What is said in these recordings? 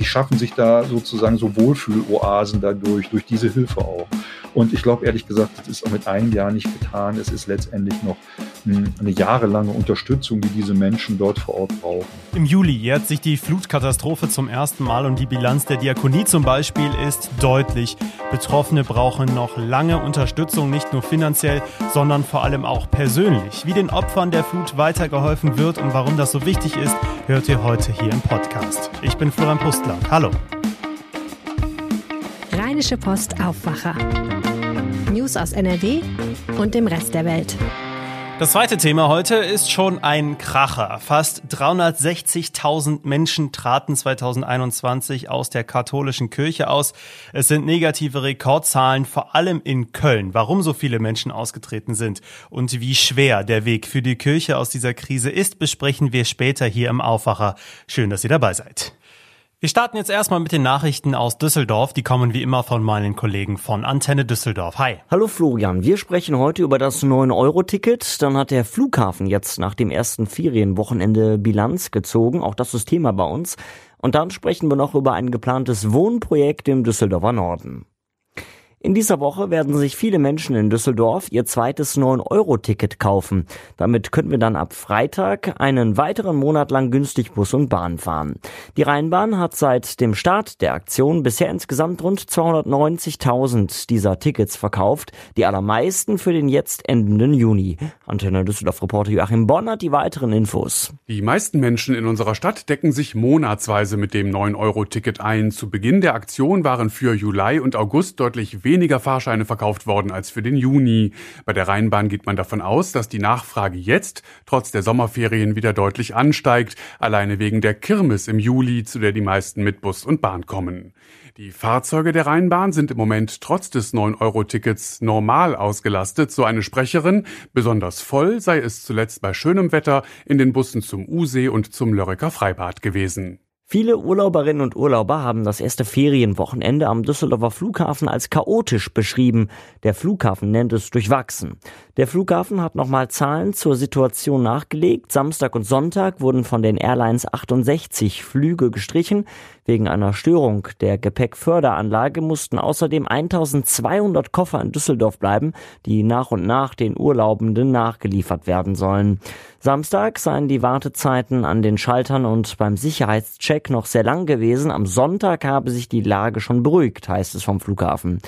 die schaffen sich da sozusagen so Wohlfühloasen dadurch, durch diese Hilfe auch. Und ich glaube ehrlich gesagt, das ist auch mit einem Jahr nicht getan. Es ist letztendlich noch hm, eine jahrelange Unterstützung, die diese Menschen dort vor Ort brauchen. Im Juli jährt sich die Flutkatastrophe zum ersten Mal und die Bilanz der Diakonie zum Beispiel ist deutlich. Betroffene brauchen noch lange Unterstützung, nicht nur finanziell, sondern vor allem auch persönlich. Wie den Opfern der Flut weitergeholfen wird und warum das so wichtig ist, hört ihr heute hier im Podcast. Ich bin Florian Pustlauk. Hallo. Rheinische Post Aufwacher. News aus NRW und dem Rest der Welt. Das zweite Thema heute ist schon ein Kracher. Fast 360.000 Menschen traten 2021 aus der katholischen Kirche aus. Es sind negative Rekordzahlen, vor allem in Köln. Warum so viele Menschen ausgetreten sind und wie schwer der Weg für die Kirche aus dieser Krise ist, besprechen wir später hier im Aufwacher. Schön, dass ihr dabei seid. Wir starten jetzt erstmal mit den Nachrichten aus Düsseldorf. Die kommen wie immer von meinen Kollegen von Antenne Düsseldorf. Hi. Hallo Florian, wir sprechen heute über das 9-Euro-Ticket. Dann hat der Flughafen jetzt nach dem ersten Ferienwochenende Bilanz gezogen. Auch das ist Thema bei uns. Und dann sprechen wir noch über ein geplantes Wohnprojekt im Düsseldorfer Norden. In dieser Woche werden sich viele Menschen in Düsseldorf ihr zweites 9-Euro-Ticket kaufen. Damit können wir dann ab Freitag einen weiteren Monat lang günstig Bus und Bahn fahren. Die Rheinbahn hat seit dem Start der Aktion bisher insgesamt rund 290.000 dieser Tickets verkauft, die allermeisten für den jetzt endenden Juni. Antenne Düsseldorf-Reporter Joachim Bonn die weiteren Infos. Die meisten Menschen in unserer Stadt decken sich monatsweise mit dem 9-Euro-Ticket ein. Zu Beginn der Aktion waren für Juli und August deutlich weniger Fahrscheine verkauft worden als für den Juni. Bei der Rheinbahn geht man davon aus, dass die Nachfrage jetzt trotz der Sommerferien wieder deutlich ansteigt, alleine wegen der Kirmes im Juli, zu der die meisten mit Bus und Bahn kommen. Die Fahrzeuge der Rheinbahn sind im Moment trotz des 9-Euro-Tickets normal ausgelastet, so eine Sprecherin. Besonders voll sei es zuletzt bei schönem Wetter in den Bussen zum Usee und zum Lörrecker Freibad gewesen. Viele Urlauberinnen und Urlauber haben das erste Ferienwochenende am Düsseldorfer Flughafen als chaotisch beschrieben. Der Flughafen nennt es durchwachsen. Der Flughafen hat nochmal Zahlen zur Situation nachgelegt. Samstag und Sonntag wurden von den Airlines 68 Flüge gestrichen. Wegen einer Störung der Gepäckförderanlage mussten außerdem 1200 Koffer in Düsseldorf bleiben, die nach und nach den Urlaubenden nachgeliefert werden sollen. Samstag seien die Wartezeiten an den Schaltern und beim Sicherheitscheck noch sehr lang gewesen. Am Sonntag habe sich die Lage schon beruhigt, heißt es vom Flughafen.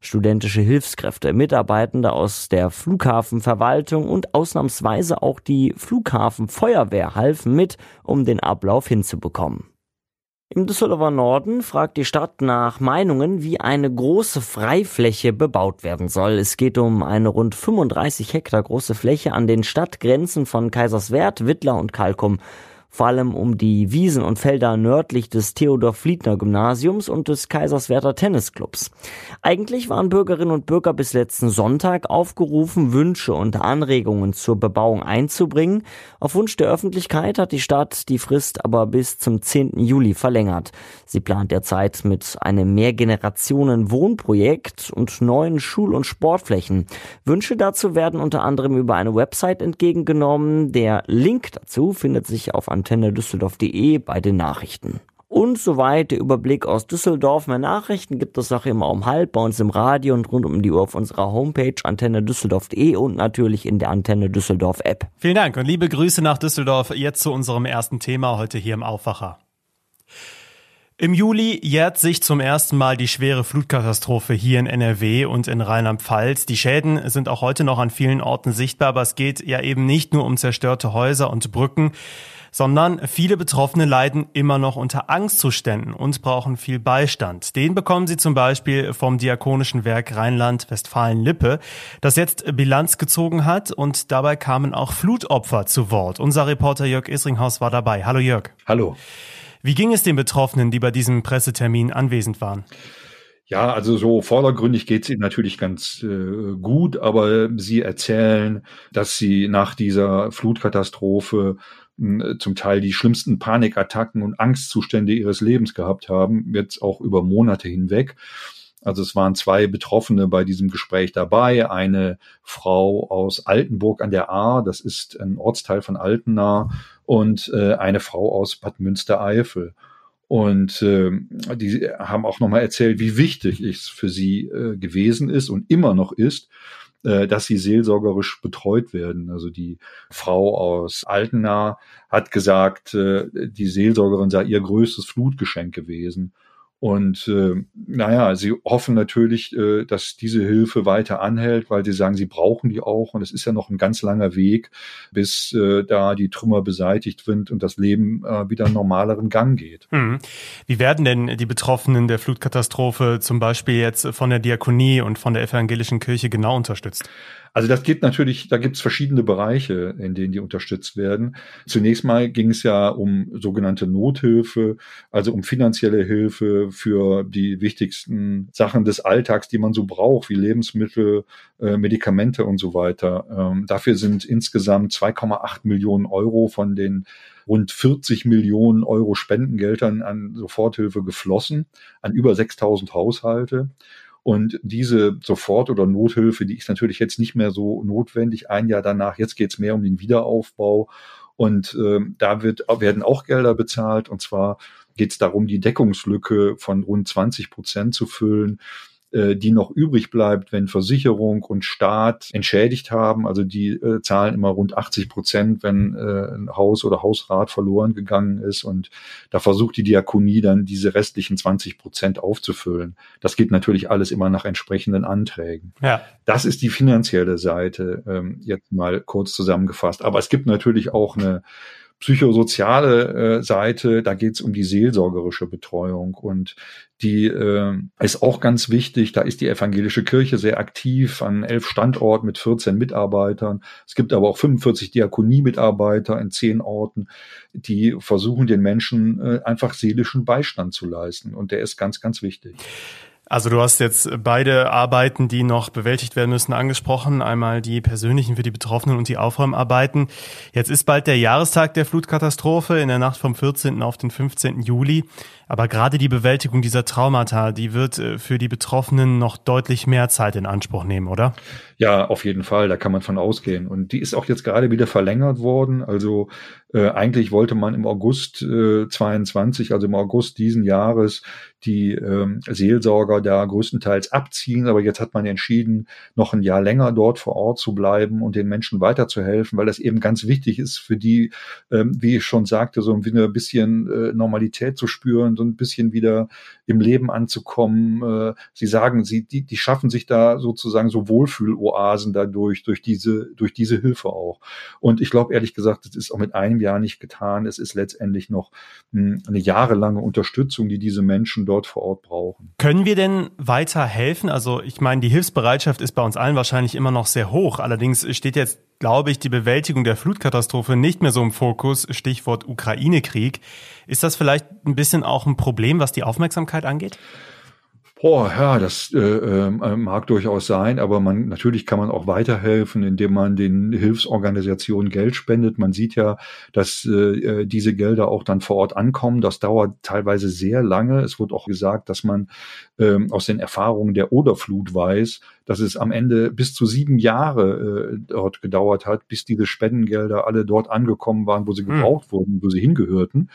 Studentische Hilfskräfte, Mitarbeitende aus der Flughafenverwaltung und ausnahmsweise auch die Flughafenfeuerwehr halfen mit, um den Ablauf hinzubekommen. Im Düsseldorfer Norden fragt die Stadt nach Meinungen, wie eine große Freifläche bebaut werden soll. Es geht um eine rund 35 Hektar große Fläche an den Stadtgrenzen von Kaiserswerth, Wittler und Kalkum vor allem um die Wiesen und Felder nördlich des Theodor-Fliedner-Gymnasiums und des Kaiserswerther Tennisclubs. Eigentlich waren Bürgerinnen und Bürger bis letzten Sonntag aufgerufen, Wünsche und Anregungen zur Bebauung einzubringen. Auf Wunsch der Öffentlichkeit hat die Stadt die Frist aber bis zum 10. Juli verlängert. Sie plant derzeit mit einem Mehrgenerationen-Wohnprojekt und neuen Schul- und Sportflächen. Wünsche dazu werden unter anderem über eine Website entgegengenommen. Der Link dazu findet sich auf antennedüsseldorf.de bei den Nachrichten. Und soweit der Überblick aus Düsseldorf. Mehr Nachrichten gibt es auch immer um halb bei uns im Radio und rund um die Uhr auf unserer Homepage antennedüsseldorf.de und natürlich in der Antenne Düsseldorf App. Vielen Dank und liebe Grüße nach Düsseldorf. Jetzt zu unserem ersten Thema heute hier im Aufwacher. Im Juli jährt sich zum ersten Mal die schwere Flutkatastrophe hier in NRW und in Rheinland-Pfalz. Die Schäden sind auch heute noch an vielen Orten sichtbar, aber es geht ja eben nicht nur um zerstörte Häuser und Brücken sondern viele Betroffene leiden immer noch unter Angstzuständen und brauchen viel Beistand. Den bekommen sie zum Beispiel vom Diakonischen Werk Rheinland-Westfalen-Lippe, das jetzt Bilanz gezogen hat und dabei kamen auch Flutopfer zu Wort. Unser Reporter Jörg Isringhaus war dabei. Hallo Jörg. Hallo. Wie ging es den Betroffenen, die bei diesem Pressetermin anwesend waren? Ja, also so vordergründig geht es ihnen natürlich ganz äh, gut, aber sie erzählen, dass sie nach dieser Flutkatastrophe zum Teil die schlimmsten Panikattacken und Angstzustände ihres Lebens gehabt haben, jetzt auch über Monate hinweg. Also es waren zwei Betroffene bei diesem Gespräch dabei. Eine Frau aus Altenburg an der Ahr, das ist ein Ortsteil von Altena, und äh, eine Frau aus Bad Münstereifel. Und äh, die haben auch nochmal erzählt, wie wichtig es für sie äh, gewesen ist und immer noch ist, äh, dass sie seelsorgerisch betreut werden. Also die Frau aus Altena hat gesagt, äh, die Seelsorgerin sei ihr größtes Flutgeschenk gewesen. Und äh, naja, sie hoffen natürlich, äh, dass diese Hilfe weiter anhält, weil sie sagen, sie brauchen die auch. Und es ist ja noch ein ganz langer Weg, bis äh, da die Trümmer beseitigt sind und das Leben äh, wieder einen normaleren Gang geht. Hm. Wie werden denn die Betroffenen der Flutkatastrophe zum Beispiel jetzt von der Diakonie und von der evangelischen Kirche genau unterstützt? Also das geht natürlich, da gibt es verschiedene Bereiche, in denen die unterstützt werden. Zunächst mal ging es ja um sogenannte Nothilfe, also um finanzielle Hilfe für die wichtigsten Sachen des Alltags, die man so braucht, wie Lebensmittel, äh, Medikamente und so weiter. Ähm, dafür sind insgesamt 2,8 Millionen Euro von den rund 40 Millionen Euro Spendengeldern an Soforthilfe geflossen, an über 6000 Haushalte. Und diese Sofort- oder Nothilfe, die ist natürlich jetzt nicht mehr so notwendig. Ein Jahr danach, jetzt geht es mehr um den Wiederaufbau. Und äh, da wird, werden auch Gelder bezahlt. Und zwar geht es darum, die Deckungslücke von rund 20 Prozent zu füllen äh, die noch übrig bleibt, wenn Versicherung und Staat entschädigt haben. Also die äh, zahlen immer rund 80 Prozent, wenn äh, ein Haus oder Hausrat verloren gegangen ist. Und da versucht die Diakonie dann diese restlichen 20 Prozent aufzufüllen. Das geht natürlich alles immer nach entsprechenden Anträgen. Ja. Das ist die finanzielle Seite, ähm, jetzt mal kurz zusammengefasst. Aber es gibt natürlich auch eine psychosoziale äh, Seite, da geht es um die seelsorgerische Betreuung und die äh, ist auch ganz wichtig. Da ist die evangelische Kirche sehr aktiv an elf Standorten mit 14 Mitarbeitern. Es gibt aber auch 45 Diakonie-Mitarbeiter in zehn Orten, die versuchen, den Menschen äh, einfach seelischen Beistand zu leisten. Und der ist ganz, ganz wichtig. Also du hast jetzt beide Arbeiten, die noch bewältigt werden müssen, angesprochen. Einmal die persönlichen für die Betroffenen und die Aufräumarbeiten. Jetzt ist bald der Jahrestag der Flutkatastrophe in der Nacht vom 14. auf den 15. Juli. Aber gerade die Bewältigung dieser Traumata, die wird äh, für die Betroffenen noch deutlich mehr Zeit in Anspruch nehmen, oder? Ja, auf jeden Fall, da kann man von ausgehen. Und die ist auch jetzt gerade wieder verlängert worden. Also äh, eigentlich wollte man im August äh, 22, also im August diesen Jahres, die ähm, Seelsorger da größtenteils abziehen. Aber jetzt hat man entschieden, noch ein Jahr länger dort vor Ort zu bleiben und den Menschen weiterzuhelfen, weil das eben ganz wichtig ist für die, ähm, wie ich schon sagte, so ein bisschen äh, Normalität zu spüren so ein bisschen wieder im Leben anzukommen. Äh, sie sagen, sie, die, die schaffen sich da sozusagen so Wohlfühloasen dadurch, durch diese, durch diese Hilfe auch. Und ich glaube ehrlich gesagt, es ist auch mit einem Jahr nicht getan. Es ist letztendlich noch hm, eine jahrelange Unterstützung, die diese Menschen dort vor Ort brauchen. Können wir denn weiter helfen? Also ich meine, die Hilfsbereitschaft ist bei uns allen wahrscheinlich immer noch sehr hoch. Allerdings steht jetzt glaube ich, die Bewältigung der Flutkatastrophe nicht mehr so im Fokus, Stichwort Ukraine-Krieg. Ist das vielleicht ein bisschen auch ein Problem, was die Aufmerksamkeit angeht? Boah, ja, das äh, äh, mag durchaus sein, aber man natürlich kann man auch weiterhelfen, indem man den Hilfsorganisationen Geld spendet. Man sieht ja, dass äh, diese Gelder auch dann vor Ort ankommen. Das dauert teilweise sehr lange. Es wird auch gesagt, dass man ähm, aus den Erfahrungen der Oderflut weiß, dass es am Ende bis zu sieben Jahre äh, dort gedauert hat, bis diese Spendengelder alle dort angekommen waren, wo sie hm. gebraucht hm. wurden, wo sie hingehörten.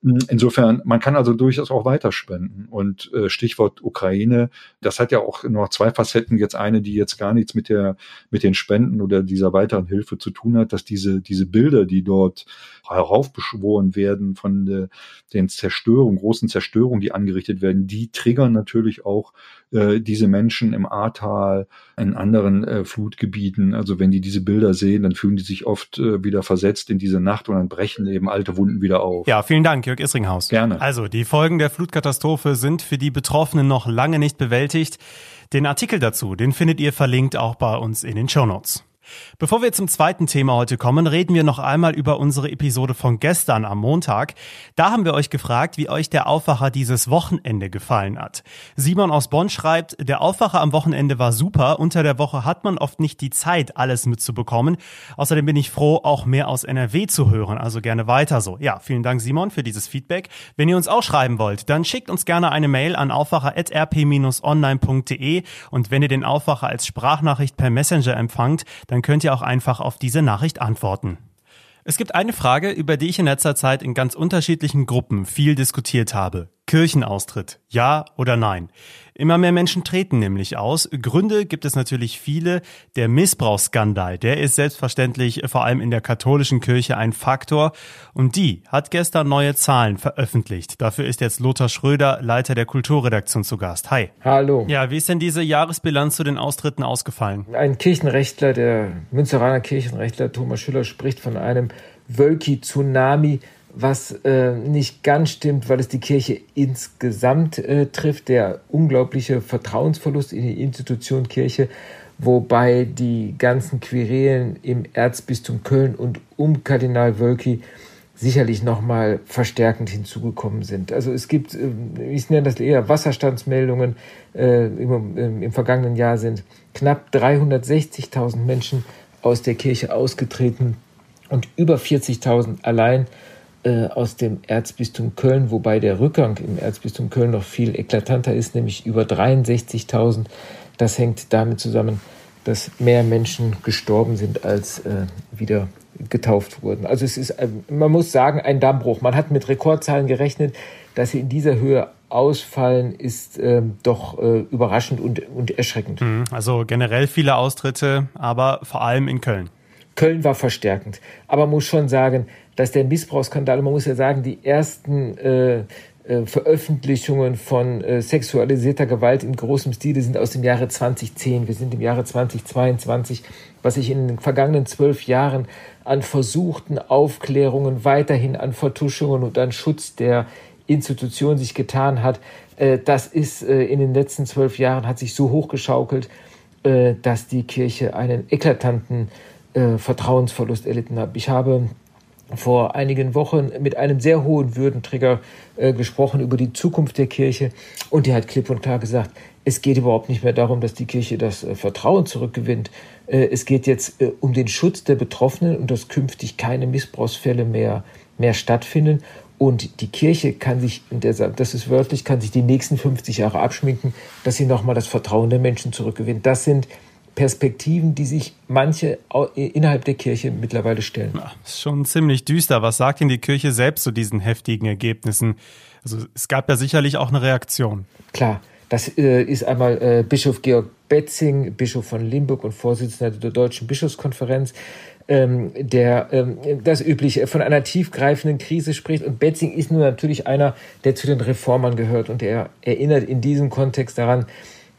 Insofern, man kann also durchaus auch weiterspenden. Und äh, Stichwort Ukraine, das hat ja auch noch zwei Facetten. Jetzt eine, die jetzt gar nichts mit der, mit den Spenden oder dieser weiteren Hilfe zu tun hat, dass diese, diese Bilder, die dort heraufbeschworen werden von de, den Zerstörungen, großen Zerstörungen, die angerichtet werden, die triggern natürlich auch äh, diese Menschen im Ahrtal, in anderen äh, Flutgebieten. Also wenn die diese Bilder sehen, dann fühlen die sich oft äh, wieder versetzt in diese Nacht und dann brechen eben alte Wunden wieder auf. Ja, vielen Dank, Jörg Isringhaus. Gerne. Also, die Folgen der Flutkatastrophe sind für die Betroffenen noch lange nicht bewältigt. Den Artikel dazu, den findet ihr verlinkt auch bei uns in den Show Notes. Bevor wir zum zweiten Thema heute kommen, reden wir noch einmal über unsere Episode von gestern am Montag. Da haben wir euch gefragt, wie euch der Aufwacher dieses Wochenende gefallen hat. Simon aus Bonn schreibt, der Aufwacher am Wochenende war super. Unter der Woche hat man oft nicht die Zeit, alles mitzubekommen. Außerdem bin ich froh, auch mehr aus NRW zu hören. Also gerne weiter so. Ja, vielen Dank Simon für dieses Feedback. Wenn ihr uns auch schreiben wollt, dann schickt uns gerne eine Mail an aufwacher.rp-online.de und wenn ihr den Aufwacher als Sprachnachricht per Messenger empfangt, dann dann könnt ihr auch einfach auf diese Nachricht antworten. Es gibt eine Frage, über die ich in letzter Zeit in ganz unterschiedlichen Gruppen viel diskutiert habe. Kirchenaustritt. Ja oder nein? Immer mehr Menschen treten nämlich aus. Gründe gibt es natürlich viele. Der Missbrauchsskandal, der ist selbstverständlich vor allem in der katholischen Kirche ein Faktor. Und die hat gestern neue Zahlen veröffentlicht. Dafür ist jetzt Lothar Schröder, Leiter der Kulturredaktion zu Gast. Hi. Hallo. Ja, wie ist denn diese Jahresbilanz zu den Austritten ausgefallen? Ein Kirchenrechtler, der Münzeraner Kirchenrechtler Thomas Schüller spricht von einem Wölki-Tsunami was äh, nicht ganz stimmt, weil es die Kirche insgesamt äh, trifft, der unglaubliche Vertrauensverlust in die Institution Kirche, wobei die ganzen Querelen im Erzbistum Köln und um Kardinal Wölki sicherlich nochmal verstärkend hinzugekommen sind. Also es gibt, äh, ich nenne das eher Wasserstandsmeldungen, äh, im, im vergangenen Jahr sind knapp 360.000 Menschen aus der Kirche ausgetreten und über 40.000 allein aus dem Erzbistum Köln, wobei der Rückgang im Erzbistum Köln noch viel eklatanter ist, nämlich über 63.000. Das hängt damit zusammen, dass mehr Menschen gestorben sind, als äh, wieder getauft wurden. Also es ist, äh, man muss sagen, ein Dammbruch. Man hat mit Rekordzahlen gerechnet, dass sie in dieser Höhe ausfallen, ist äh, doch äh, überraschend und, und erschreckend. Mhm. Also generell viele Austritte, aber vor allem in Köln. Köln war verstärkend. Aber man muss schon sagen, dass der Missbrauchsskandal, man muss ja sagen, die ersten äh, äh, Veröffentlichungen von äh, sexualisierter Gewalt in großem Stile sind aus dem Jahre 2010. Wir sind im Jahre 2022, was sich in den vergangenen zwölf Jahren an versuchten Aufklärungen, weiterhin an Vertuschungen und an Schutz der Institution sich getan hat. Äh, das ist äh, in den letzten zwölf Jahren hat sich so hochgeschaukelt, äh, dass die Kirche einen eklatanten äh, Vertrauensverlust erlitten habe. Ich habe vor einigen Wochen mit einem sehr hohen Würdenträger äh, gesprochen über die Zukunft der Kirche und der hat klipp und klar gesagt, es geht überhaupt nicht mehr darum, dass die Kirche das äh, Vertrauen zurückgewinnt. Äh, es geht jetzt äh, um den Schutz der Betroffenen und dass künftig keine Missbrauchsfälle mehr, mehr stattfinden. Und die Kirche kann sich, das ist wörtlich, kann sich die nächsten 50 Jahre abschminken, dass sie nochmal das Vertrauen der Menschen zurückgewinnt. Das sind Perspektiven, die sich manche innerhalb der Kirche mittlerweile stellen. Ja, ist schon ziemlich düster. Was sagt denn die Kirche selbst zu diesen heftigen Ergebnissen? Also es gab ja sicherlich auch eine Reaktion. Klar, das äh, ist einmal äh, Bischof Georg Betzing, Bischof von Limburg und Vorsitzender der Deutschen Bischofskonferenz, ähm, der ähm, das übliche von einer tiefgreifenden Krise spricht. Und Betzing ist nun natürlich einer, der zu den Reformern gehört und er erinnert in diesem Kontext daran,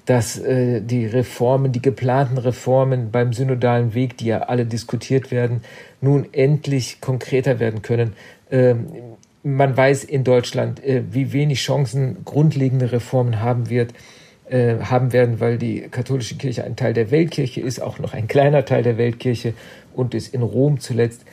dass äh, die Reformen, die geplanten Reformen beim synodalen Weg, die ja alle diskutiert werden, nun endlich konkreter werden können. Ähm, man weiß in Deutschland, äh, wie wenig Chancen grundlegende Reformen haben wird, äh, haben werden, weil die katholische Kirche ein Teil der Weltkirche ist, auch noch ein kleiner Teil der Weltkirche und ist in Rom zuletzt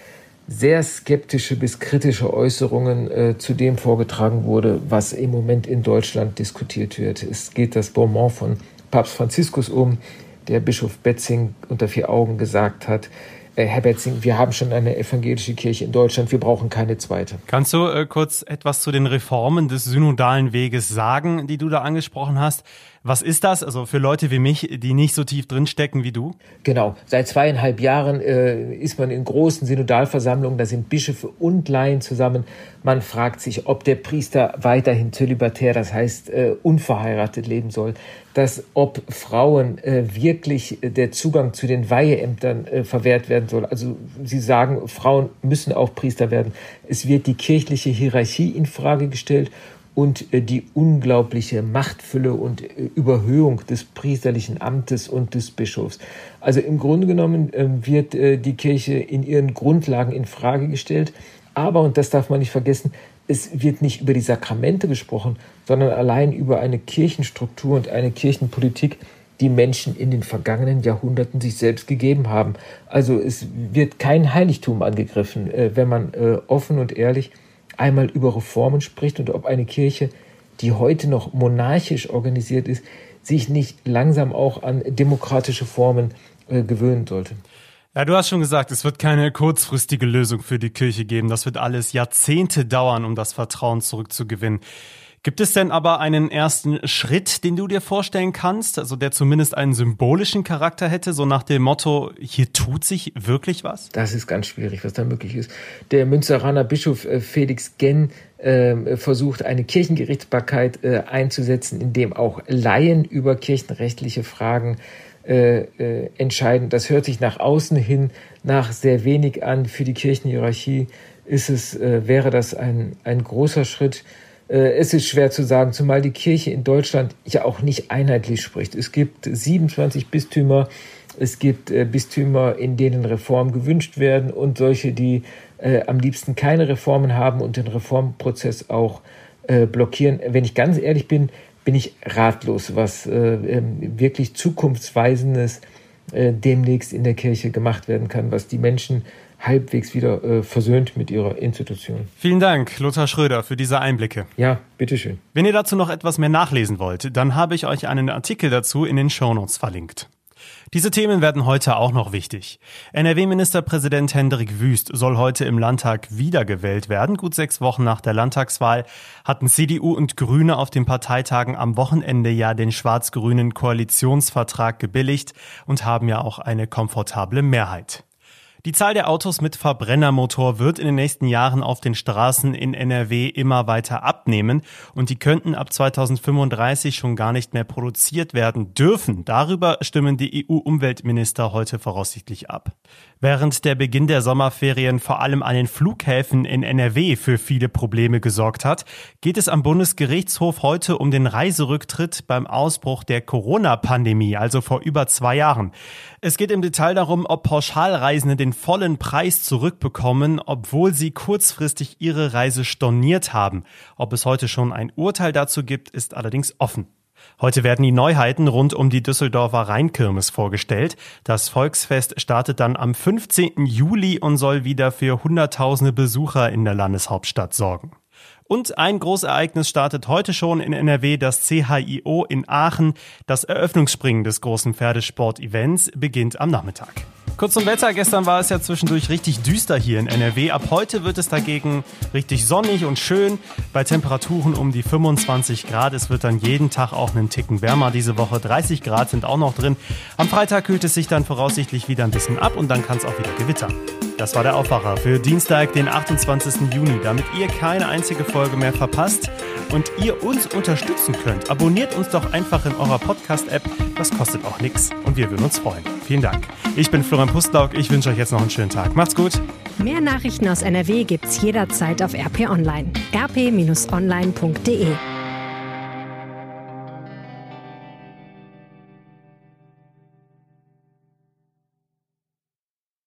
sehr skeptische bis kritische Äußerungen äh, zu dem vorgetragen wurde, was im Moment in Deutschland diskutiert wird. Es geht das Bonbon von Papst Franziskus um, der Bischof Betzing unter vier Augen gesagt hat, äh, Herr Betzing, wir haben schon eine evangelische Kirche in Deutschland, wir brauchen keine zweite. Kannst du äh, kurz etwas zu den Reformen des synodalen Weges sagen, die du da angesprochen hast? Was ist das? Also für Leute wie mich, die nicht so tief drinstecken wie du? Genau. Seit zweieinhalb Jahren äh, ist man in großen Synodalversammlungen, da sind Bischöfe und Laien zusammen. Man fragt sich, ob der Priester weiterhin zölibatär, das heißt äh, unverheiratet leben soll, dass ob Frauen äh, wirklich der Zugang zu den Weiheämtern äh, verwehrt werden soll. Also sie sagen, Frauen müssen auch Priester werden. Es wird die kirchliche Hierarchie in Frage gestellt und äh, die unglaubliche Machtfülle und äh, Überhöhung des priesterlichen Amtes und des Bischofs. Also im Grunde genommen ähm, wird äh, die Kirche in ihren Grundlagen in Frage gestellt. Aber, und das darf man nicht vergessen, es wird nicht über die Sakramente gesprochen, sondern allein über eine Kirchenstruktur und eine Kirchenpolitik, die Menschen in den vergangenen Jahrhunderten sich selbst gegeben haben. Also es wird kein Heiligtum angegriffen, wenn man offen und ehrlich einmal über Reformen spricht und ob eine Kirche, die heute noch monarchisch organisiert ist, sich nicht langsam auch an demokratische Formen äh, gewöhnen sollte. Ja, du hast schon gesagt, es wird keine kurzfristige Lösung für die Kirche geben. Das wird alles Jahrzehnte dauern, um das Vertrauen zurückzugewinnen. Gibt es denn aber einen ersten Schritt, den du dir vorstellen kannst, also der zumindest einen symbolischen Charakter hätte, so nach dem Motto, hier tut sich wirklich was? Das ist ganz schwierig, was da möglich ist. Der Münsteraner Bischof äh, Felix Genn äh, versucht, eine Kirchengerichtsbarkeit äh, einzusetzen, in dem auch Laien über kirchenrechtliche Fragen äh, entscheiden. Das hört sich nach außen hin nach sehr wenig an. Für die Kirchenhierarchie ist es, äh, wäre das ein, ein großer Schritt. Äh, es ist schwer zu sagen, zumal die Kirche in Deutschland ja auch nicht einheitlich spricht. Es gibt 27 Bistümer, es gibt äh, Bistümer, in denen Reformen gewünscht werden und solche, die äh, am liebsten keine Reformen haben und den Reformprozess auch äh, blockieren. Wenn ich ganz ehrlich bin, bin ich ratlos, was äh, ähm, wirklich zukunftsweisendes äh, demnächst in der Kirche gemacht werden kann, was die Menschen halbwegs wieder äh, versöhnt mit ihrer Institution. Vielen Dank, Lothar Schröder, für diese Einblicke. Ja, bitteschön. Wenn ihr dazu noch etwas mehr nachlesen wollt, dann habe ich euch einen Artikel dazu in den Shownotes verlinkt. Diese Themen werden heute auch noch wichtig. NRW-Ministerpräsident Hendrik Wüst soll heute im Landtag wiedergewählt werden. Gut sechs Wochen nach der Landtagswahl hatten CDU und Grüne auf den Parteitagen am Wochenende ja den schwarz-grünen Koalitionsvertrag gebilligt und haben ja auch eine komfortable Mehrheit. Die Zahl der Autos mit Verbrennermotor wird in den nächsten Jahren auf den Straßen in NRW immer weiter abnehmen und die könnten ab 2035 schon gar nicht mehr produziert werden dürfen. Darüber stimmen die EU-Umweltminister heute voraussichtlich ab. Während der Beginn der Sommerferien vor allem an den Flughäfen in NRW für viele Probleme gesorgt hat, geht es am Bundesgerichtshof heute um den Reiserücktritt beim Ausbruch der Corona-Pandemie, also vor über zwei Jahren. Es geht im Detail darum, ob Pauschalreisende den vollen Preis zurückbekommen, obwohl sie kurzfristig ihre Reise storniert haben. Ob es heute schon ein Urteil dazu gibt, ist allerdings offen. Heute werden die Neuheiten rund um die Düsseldorfer Rheinkirmes vorgestellt. Das Volksfest startet dann am 15. Juli und soll wieder für Hunderttausende Besucher in der Landeshauptstadt sorgen. Und ein Großereignis startet heute schon in NRW, das CHIO in Aachen. Das Eröffnungsspringen des großen Pferdesport-Events beginnt am Nachmittag. Kurz zum Wetter. Gestern war es ja zwischendurch richtig düster hier in NRW. Ab heute wird es dagegen richtig sonnig und schön bei Temperaturen um die 25 Grad. Es wird dann jeden Tag auch einen Ticken wärmer diese Woche. 30 Grad sind auch noch drin. Am Freitag kühlt es sich dann voraussichtlich wieder ein bisschen ab und dann kann es auch wieder gewittern. Das war der Aufwacher für Dienstag, den 28. Juni. Damit ihr keine einzige Folge mehr verpasst und ihr uns unterstützen könnt, abonniert uns doch einfach in eurer Podcast-App. Das kostet auch nichts und wir würden uns freuen. Vielen Dank. Ich bin Florian Pustlauk. Ich wünsche euch jetzt noch einen schönen Tag. Macht's gut. Mehr Nachrichten aus NRW gibt's jederzeit auf RP Online. rp-online.de